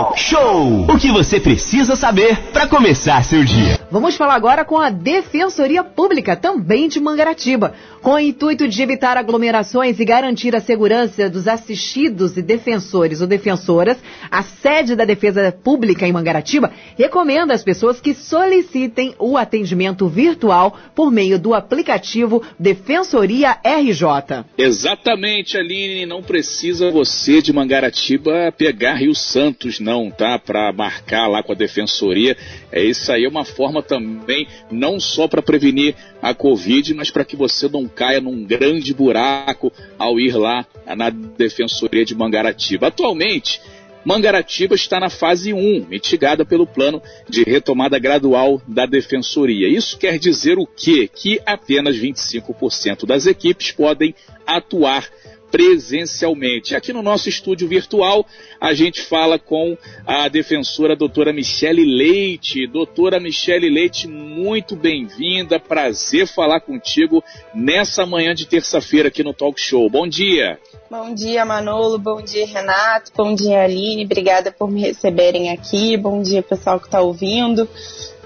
Talk Show. O que você precisa saber para começar seu dia. Vamos falar agora com a Defensoria Pública, também de Mangaratiba. Com o intuito de evitar aglomerações e garantir a segurança dos assistidos e defensores ou defensoras, a sede da Defesa Pública em Mangaratiba recomenda às pessoas que solicitem o atendimento virtual por meio do aplicativo Defensoria RJ. Exatamente, Aline. Não precisa você de Mangaratiba pegar Rio Santos, não, tá? Para marcar lá com a Defensoria. É isso aí, é uma forma também, não só para prevenir a Covid, mas para que você não caia num grande buraco ao ir lá na Defensoria de Mangaratiba. Atualmente, Mangaratiba está na fase 1, mitigada pelo plano de retomada gradual da Defensoria. Isso quer dizer o quê? Que apenas 25% das equipes podem atuar presencialmente. Aqui no nosso estúdio virtual, a gente fala com a defensora doutora Michele Leite. Doutora Michele Leite, muito bem-vinda. Prazer falar contigo nessa manhã de terça-feira aqui no Talk Show. Bom dia. Bom dia, Manolo. Bom dia, Renato. Bom dia, Aline. Obrigada por me receberem aqui. Bom dia, pessoal que está ouvindo.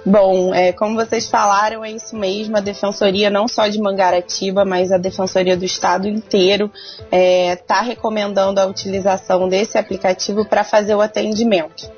Bom, é, como vocês falaram, é isso mesmo. A Defensoria, não só de Mangaratiba, mas a Defensoria do Estado inteiro, está é, tá recomendando a utilização desse aplicativo para fazer o atendimento.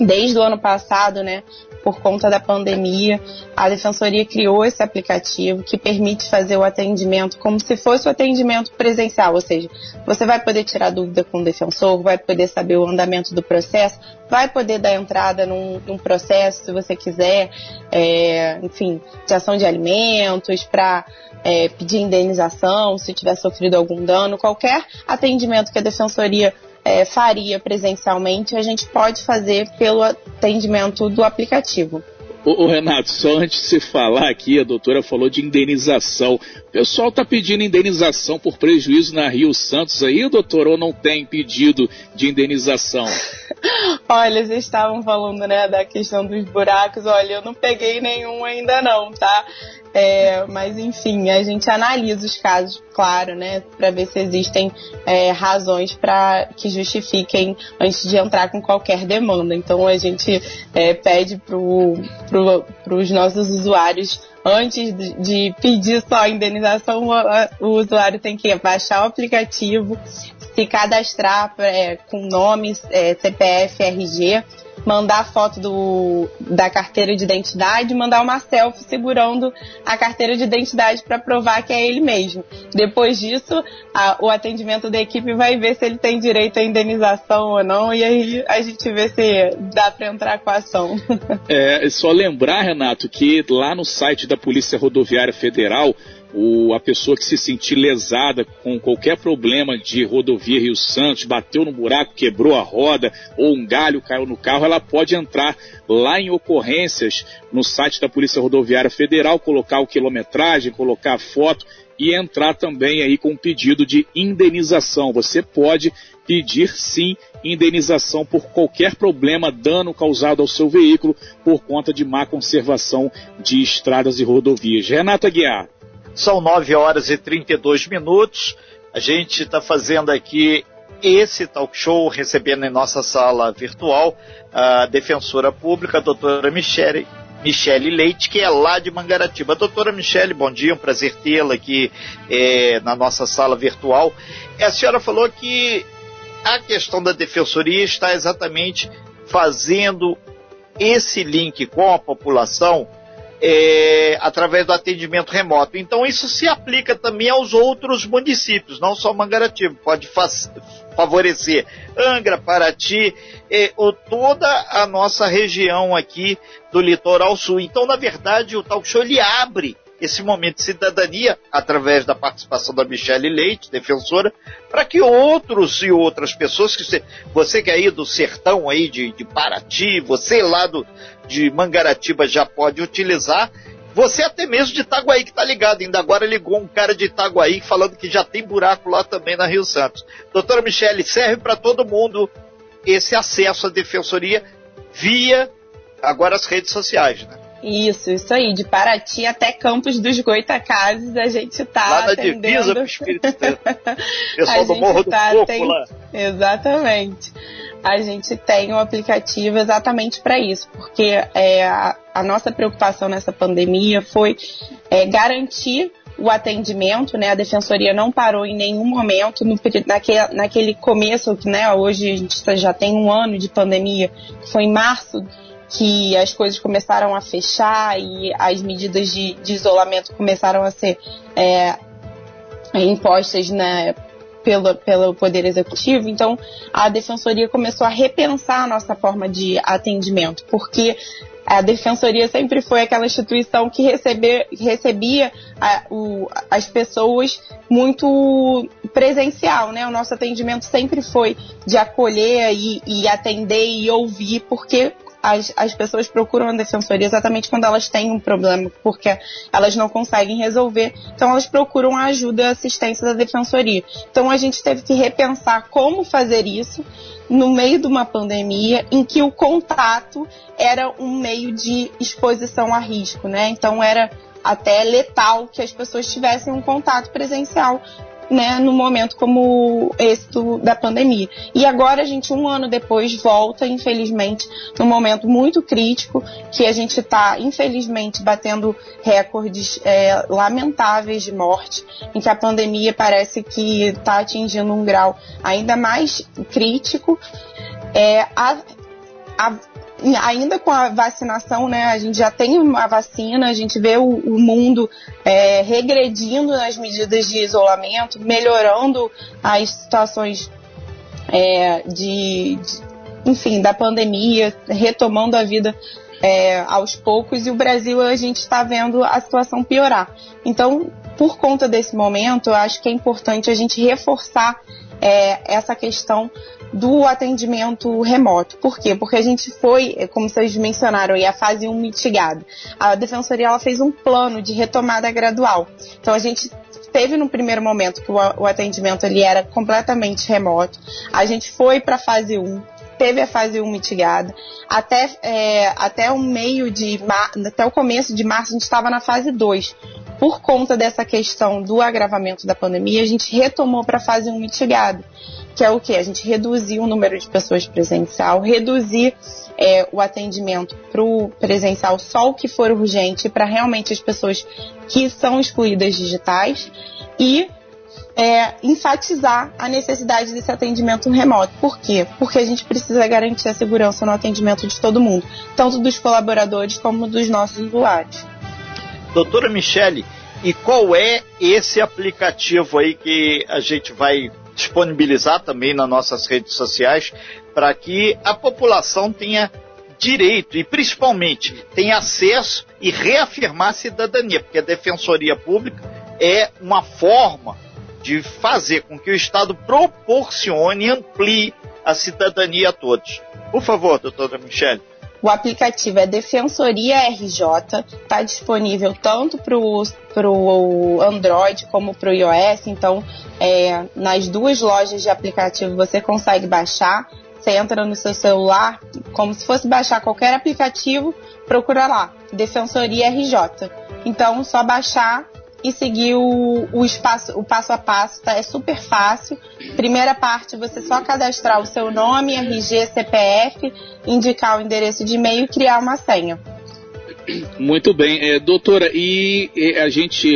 Desde o ano passado, né, por conta da pandemia, a Defensoria criou esse aplicativo que permite fazer o atendimento como se fosse o atendimento presencial, ou seja, você vai poder tirar dúvida com o defensor, vai poder saber o andamento do processo, vai poder dar entrada num, num processo, se você quiser, é, enfim, de ação de alimentos, para é, pedir indenização, se tiver sofrido algum dano, qualquer atendimento que a Defensoria é, faria presencialmente, a gente pode fazer pelo atendimento do aplicativo. Ô, Renato, só antes de você falar aqui, a doutora falou de indenização. O pessoal está pedindo indenização por prejuízo na Rio Santos aí, doutor, ou não tem pedido de indenização? Olha, vocês estavam falando, né, da questão dos buracos. Olha, eu não peguei nenhum ainda não, tá? É, mas enfim, a gente analisa os casos, claro, né, para ver se existem é, razões para que justifiquem antes de entrar com qualquer demanda. Então a gente é, pede para os nossos usuários antes de, pedir só a indenização, o, o, usuário tem que baixar o aplicativo, se cadastrar é, com nome, é, CPF, RG mandar foto do, da carteira de identidade, mandar uma selfie segurando a carteira de identidade para provar que é ele mesmo. Depois disso, a, o atendimento da equipe vai ver se ele tem direito à indenização ou não, e aí a gente vê se dá para entrar com a ação. É, só lembrar, Renato, que lá no site da Polícia Rodoviária Federal o, a pessoa que se sentir lesada com qualquer problema de rodovia Rio Santos, bateu no buraco, quebrou a roda ou um galho caiu no carro, ela pode entrar lá em ocorrências no site da Polícia Rodoviária Federal, colocar o quilometragem, colocar a foto e entrar também aí com um pedido de indenização. Você pode pedir sim indenização por qualquer problema, dano causado ao seu veículo por conta de má conservação de estradas e rodovias. Renata Guiar. São 9 horas e 32 minutos. A gente está fazendo aqui esse talk show, recebendo em nossa sala virtual a defensora pública, a doutora Michele, Michele Leite, que é lá de Mangaratiba. Doutora Michele, bom dia, um prazer tê-la aqui é, na nossa sala virtual. A senhora falou que a questão da defensoria está exatamente fazendo esse link com a população é, através do atendimento remoto. Então isso se aplica também aos outros municípios, não só Mangaratiba, pode favorecer Angra, Paraty, é, ou toda a nossa região aqui do litoral sul. Então, na verdade, o talk show ele abre esse momento de cidadania, através da participação da Michelle Leite, defensora, para que outros e outras pessoas, que você, você que é aí do sertão aí de, de Paraty, você lá do, de Mangaratiba já pode utilizar, você até mesmo de Itaguaí que está ligado, ainda agora ligou um cara de Itaguaí falando que já tem buraco lá também na Rio Santos. Doutora Michele, serve para todo mundo esse acesso à defensoria via agora as redes sociais, né? Isso, isso aí. De Paraty até Campos dos Goitacazes a gente tá lá na atendendo. divisa pro Espírito Santo. Pessoal do Morro do tá Coco lá. Exatamente. a gente tem o um aplicativo exatamente para isso, porque é, a, a, nossa preocupação nessa pandemia foi é, garantir o atendimento, né? A defensoria não parou em nenhum momento no, naquele, naquele começo, né? Hoje a gente já tem um ano de pandemia, foi em março que as coisas começaram a fechar e as medidas de, de isolamento começaram a ser é, impostas né, pelo, pelo Poder Executivo. Então, a Defensoria começou a repensar a nossa forma de atendimento, porque a Defensoria sempre foi aquela instituição que recebe, recebia a, o, as pessoas muito presencial, né? O nosso atendimento sempre foi de acolher e, e atender e ouvir, porque as, as pessoas procuram a defensoria exatamente quando elas têm um problema, porque elas não conseguem resolver. Então elas procuram a ajuda e assistência da defensoria. Então a gente teve que repensar como fazer isso no meio de uma pandemia em que o contato era um meio de exposição a risco, né? Então era até letal que as pessoas tivessem um contato presencial né, no momento como esse do, da pandemia. E agora a gente, um ano depois, volta, infelizmente, num momento muito crítico, que a gente está, infelizmente, batendo recordes é, lamentáveis de morte, em que a pandemia parece que está atingindo um grau ainda mais crítico. É, a, a ainda com a vacinação, né, a gente já tem uma vacina, a gente vê o, o mundo é, regredindo nas medidas de isolamento, melhorando as situações é, de, de, enfim, da pandemia, retomando a vida é, aos poucos, e o Brasil a gente está vendo a situação piorar. Então, por conta desse momento, eu acho que é importante a gente reforçar é, essa questão do atendimento remoto. Por quê? Porque a gente foi, é, como vocês mencionaram, a fase 1 mitigada. A Defensoria ela fez um plano de retomada gradual. Então a gente teve no primeiro momento que o, atendimento ele era completamente remoto. A gente foi para a fase 1, teve a fase 1 mitigada. Até, é, até o meio de até o começo de março a gente estava na fase 2 por conta dessa questão do agravamento da pandemia, a gente retomou para a fase 1 mitigada, que é o que? A gente reduziu o número de pessoas presencial, reduzir é, o atendimento para o presencial só o que for urgente para realmente as pessoas que são excluídas digitais e é, enfatizar a necessidade desse atendimento remoto. Por quê? Porque a gente precisa garantir a segurança no atendimento de todo mundo, tanto dos colaboradores como dos nossos usuários. Doutora Michele, e qual é esse aplicativo aí que a gente vai disponibilizar também nas nossas redes sociais para que a população tenha direito e principalmente tenha acesso e reafirmar a cidadania, porque a defensoria pública é uma forma de fazer com que o Estado proporcione e amplie a cidadania a todos. Por favor, doutora Michele. O aplicativo é Defensoria RJ, está disponível tanto para o Android como para o iOS, então é, nas duas lojas de aplicativo você consegue baixar. Você entra no seu celular, como se fosse baixar qualquer aplicativo, procura lá, Defensoria RJ. Então, só baixar e seguir o, o, espaço, o passo a passo, tá? É super fácil. Primeira parte, você só cadastrar o seu nome, RG, CPF, indicar o endereço de e-mail e criar uma senha. Muito bem, é, doutora, e, e, a gente,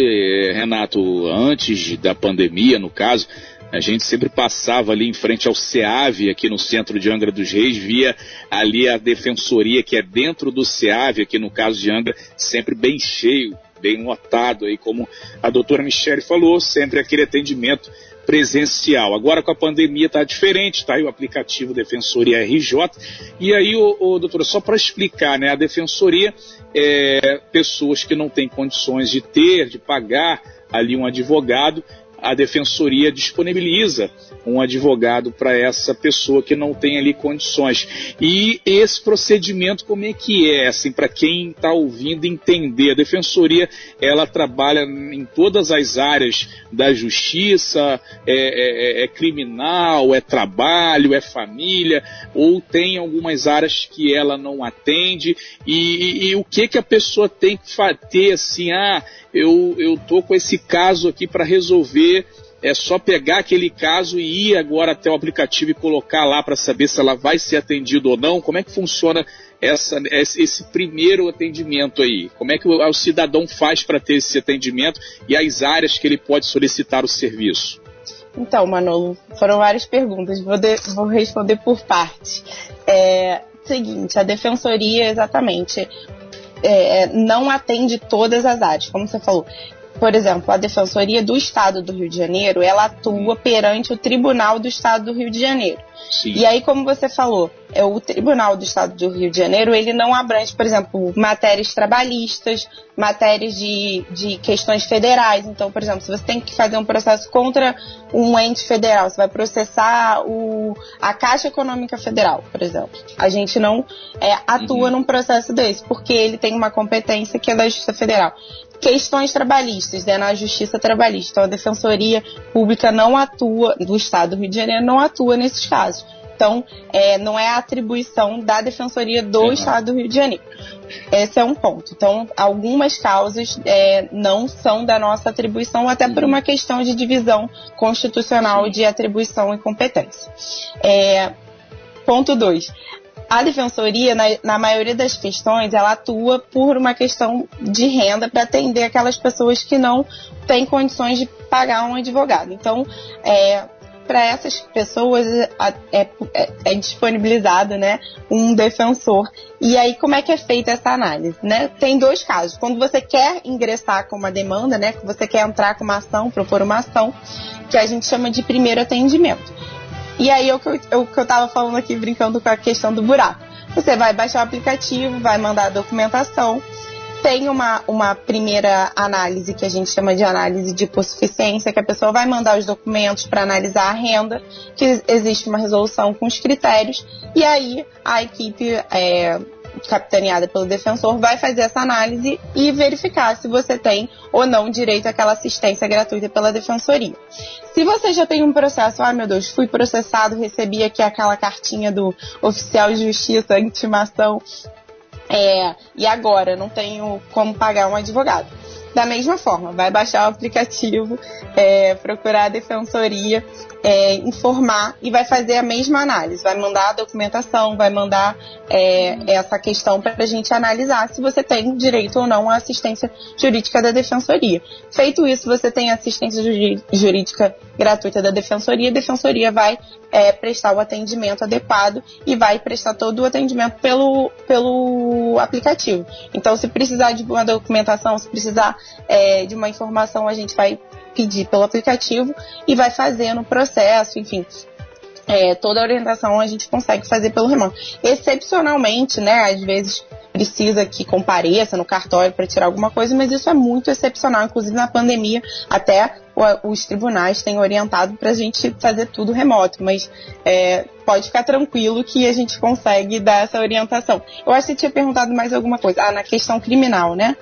Renato, antes da pandemia, no caso, a gente sempre passava ali em frente ao SEAV, aqui no centro de Angra dos Reis, via ali a defensoria que é dentro do SEAV, aqui no caso de Angra, sempre bem cheio bem lotado aí, como a doutora Michele falou, sempre aquele atendimento presencial. Agora com a pandemia está diferente, está aí o aplicativo Defensoria RJ. E aí, o doutora, só para explicar, né, a Defensoria é pessoas que não têm condições de ter, de pagar ali um advogado, a defensoria disponibiliza um advogado para essa pessoa que não tem ali condições. E esse procedimento, como é que é? Assim, para quem está ouvindo entender, a defensoria ela trabalha em todas as áreas da justiça, é, é, é criminal, é trabalho, é família, ou tem algumas áreas que ela não atende, e, e, e o que, que a pessoa tem que ter assim, ah, eu, eu tô com esse caso aqui para resolver é só pegar aquele caso e ir agora até o aplicativo e colocar lá para saber se ela vai ser atendida ou não? Como é que funciona essa, esse primeiro atendimento aí? Como é que o, o cidadão faz para ter esse atendimento e as áreas que ele pode solicitar o serviço? Então, Manolo, foram várias perguntas, vou, de, vou responder por parte. É, seguinte, a defensoria, exatamente, é, não atende todas as áreas, como você falou por exemplo, a Defensoria do Estado do Rio de Janeiro, ela atua perante o Tribunal do Estado do Rio de Janeiro. Sim. E aí, como você falou, é o Tribunal do Estado do Rio de Janeiro, ele não abrange, por exemplo, matérias trabalhistas, matérias de, de questões federais. Então, por exemplo, se você tem que fazer um processo contra um ente federal, você vai processar o, a Caixa Econômica Federal, por exemplo. A gente não é, atua uhum. num processo desse, porque ele tem uma competência que é da Justiça Federal questões trabalhistas, né, na justiça trabalhista. Então, a Defensoria Pública não atua, do Estado do Rio de Janeiro, não atua nesses casos. Então, é, não é a atribuição da Defensoria do uhum. Estado do Rio de Janeiro. Esse é um ponto. Então, algumas causas é, não são da nossa atribuição, até por uma questão de divisão constitucional de atribuição e competência. É, ponto 2 a defensoria, na, na, maioria das questões, ela atua por uma questão de renda para atender aquelas pessoas que não têm condições de pagar um advogado. Então, é, para essas pessoas é, é, é, disponibilizado né, um defensor. E aí, como é que é feita essa análise? Né? Tem dois casos. Quando você quer ingressar com uma demanda, né, que você quer entrar com uma ação, propor uma ação, que a gente chama de primeiro atendimento. E aí, eu, o que eu tava falando aqui, brincando com a questão do buraco. Você vai baixar o aplicativo, vai mandar a documentação, tem uma, uma primeira análise que a gente chama de análise de hipossuficiência, que a pessoa vai mandar os documentos para analisar a renda, que existe uma resolução com os critérios, e aí a equipe é, capitaneada pelo defensor, vai fazer essa análise e verificar se você tem ou não direito àquela assistência gratuita pela defensoria. Se você já tem um processo, ah, meu Deus, fui processado, recebi aqui aquela cartinha do oficial de justiça, intimação, é, e agora não tenho como pagar um advogado. Da mesma forma, vai baixar o aplicativo, é, procurar a defensoria, é, informar e vai fazer a mesma análise. Vai mandar a documentação, vai mandar é, essa questão para a gente analisar se você tem direito ou não à assistência jurídica da defensoria. Feito isso, você tem assistência jurídica gratuita da defensoria, a defensoria vai é, prestar o atendimento adequado e vai prestar todo o atendimento pelo, pelo aplicativo. Então, se precisar de uma documentação, se precisar é, de uma informação, a gente vai pedir pelo aplicativo e vai fazendo o processo, enfim. É, toda a orientação a gente consegue fazer pelo remoto. Excepcionalmente, né, às vezes precisa que compareça no cartório para tirar alguma coisa, mas isso é muito excepcional. Inclusive na pandemia, até os tribunais têm orientado para a gente fazer tudo remoto, mas é, pode ficar tranquilo que a gente consegue dar essa orientação. Eu acho que você tinha perguntado mais alguma coisa. Ah, na questão criminal, né?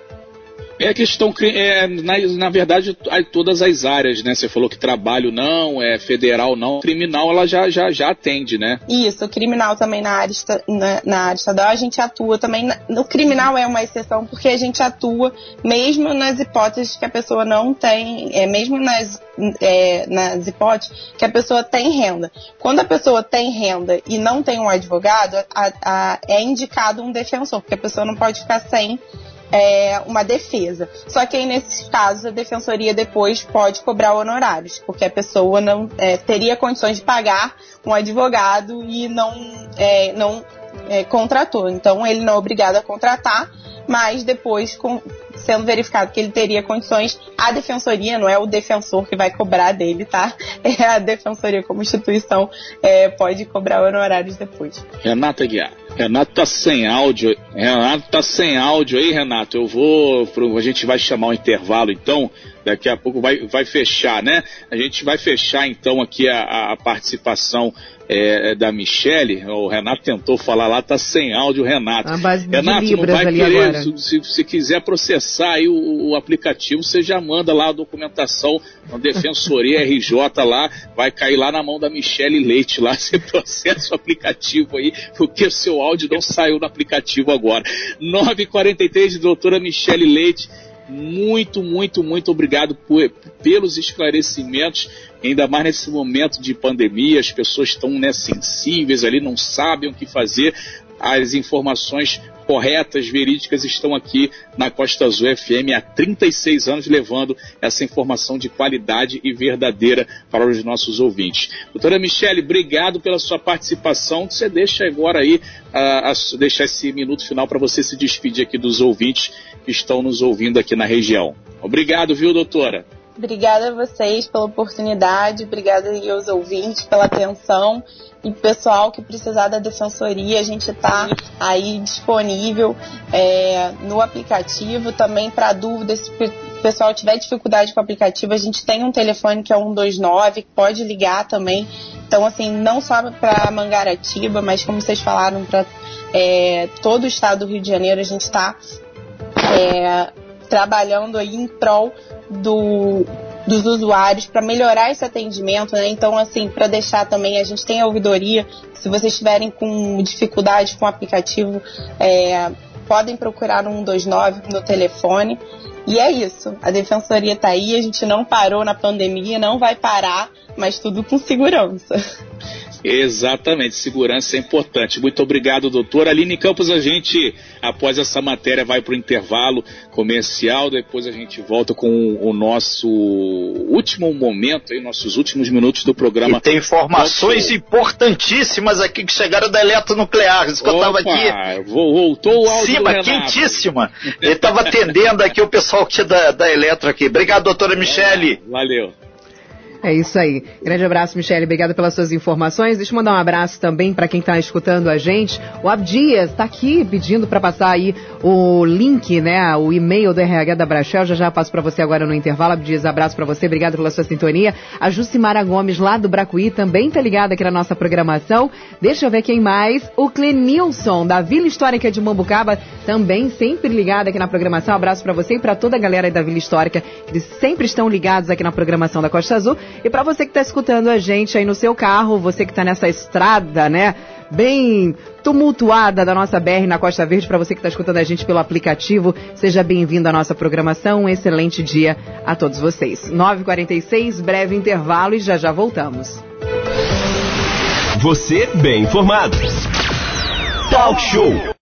É questão, é, na, na verdade, todas as áreas, né? Você falou que trabalho não, é federal não, criminal ela já, já, já atende, né? Isso, criminal também na área, na, na área estadual a gente atua também. No criminal é uma exceção porque a gente atua mesmo nas hipóteses que a pessoa não tem, é, mesmo nas, é, nas hipóteses que a pessoa tem renda. Quando a pessoa tem renda e não tem um advogado, a, a, é indicado um defensor, porque a pessoa não pode ficar sem é, uma defesa. Só que aí, nesses casos, a defensoria depois pode cobrar honorários, porque a pessoa não é, teria condições de pagar um advogado e não, é, não é, contratou. Então, ele não é obrigado a contratar, mas depois, com, sendo verificado que ele teria condições, a defensoria, não é o defensor que vai cobrar dele, tá? É a defensoria como instituição é, pode cobrar honorários depois. Renata Guiar. Renato tá sem áudio. Renato tá sem áudio aí, Renato. Eu vou. A gente vai chamar um intervalo então. Daqui a pouco vai, vai fechar, né? A gente vai fechar então aqui a, a participação é, da Michele. O Renato tentou falar lá, tá sem áudio, Renato. Renato, não vai querer. Se, se, quiser processar aí o, o, aplicativo, você já manda lá a documentação na Defensoria RJ lá, vai cair lá na mão da Michele Leite lá, você processa o aplicativo aí, porque o seu áudio não saiu no aplicativo agora. 9h43, doutora Michele Leite muito, muito, muito obrigado por, pelos esclarecimentos, ainda mais nesse momento de pandemia, as pessoas estão né, sensíveis ali, não sabem o que fazer. As informações corretas, verídicas, estão aqui na Costa Azul FM há 36 anos, levando essa informação de qualidade e verdadeira para os nossos ouvintes. Doutora Michele, obrigado pela sua participação. Você deixa agora aí, uh, uh, deixar esse minuto final para você se despedir aqui dos ouvintes que estão nos ouvindo aqui na região. Obrigado, viu, doutora? Obrigada a vocês pela oportunidade, obrigada aos ouvintes pela atenção e pessoal que precisar da defensoria, a gente está aí disponível é, no aplicativo também para dúvidas. Se o pessoal tiver dificuldade com o aplicativo, a gente tem um telefone que é 129, que pode ligar também. Então, assim, não só para Mangaratiba, mas como vocês falaram, para é, todo o estado do Rio de Janeiro, a gente está é, trabalhando aí em prol do, dos usuários para melhorar esse atendimento, né? Então, assim, para deixar também, a gente tem a ouvidoria. Se vocês estiverem com dificuldade com o aplicativo, é, podem procurar no 129 no telefone. E é isso. A defensoria está aí, a gente não parou na pandemia, não vai parar, mas tudo com segurança. Exatamente, segurança é importante. Muito obrigado, doutor. Aline Campos, a gente, após essa matéria, vai para o intervalo comercial, depois a gente volta com o nosso último momento, aí, nossos últimos minutos do programa. E tem informações importantíssimas aqui que chegaram da eletronuclear, isso que Opa, eu estava aqui. Voltou o áudio Cima, quentíssima. Ele estava atendendo aqui o pessoal que da, da Eletro aqui. Obrigado, doutora Michele. É, valeu. É isso aí. Grande abraço, Michele. Obrigada pelas suas informações. Deixa eu mandar um abraço também para quem está escutando a gente. O Abdias está aqui pedindo para passar aí o link, né, o e-mail do RH da Brachel. Já já passo para você agora no intervalo. Abdias, abraço para você. Obrigado pela sua sintonia. A Jucimara Gomes, lá do Bracuí, também está ligada aqui na nossa programação. Deixa eu ver quem mais. O Clenilson, da Vila Histórica de Mambucaba, também sempre ligado aqui na programação. Abraço para você e para toda a galera da Vila Histórica, que sempre estão ligados aqui na programação da Costa Azul. E para você que está escutando a gente aí no seu carro, você que está nessa estrada, né? Bem tumultuada da nossa BR na Costa Verde, para você que está escutando a gente pelo aplicativo, seja bem-vindo à nossa programação. Um excelente dia a todos vocês. 9h46, breve intervalo e já já voltamos. Você bem informado. Talk Show.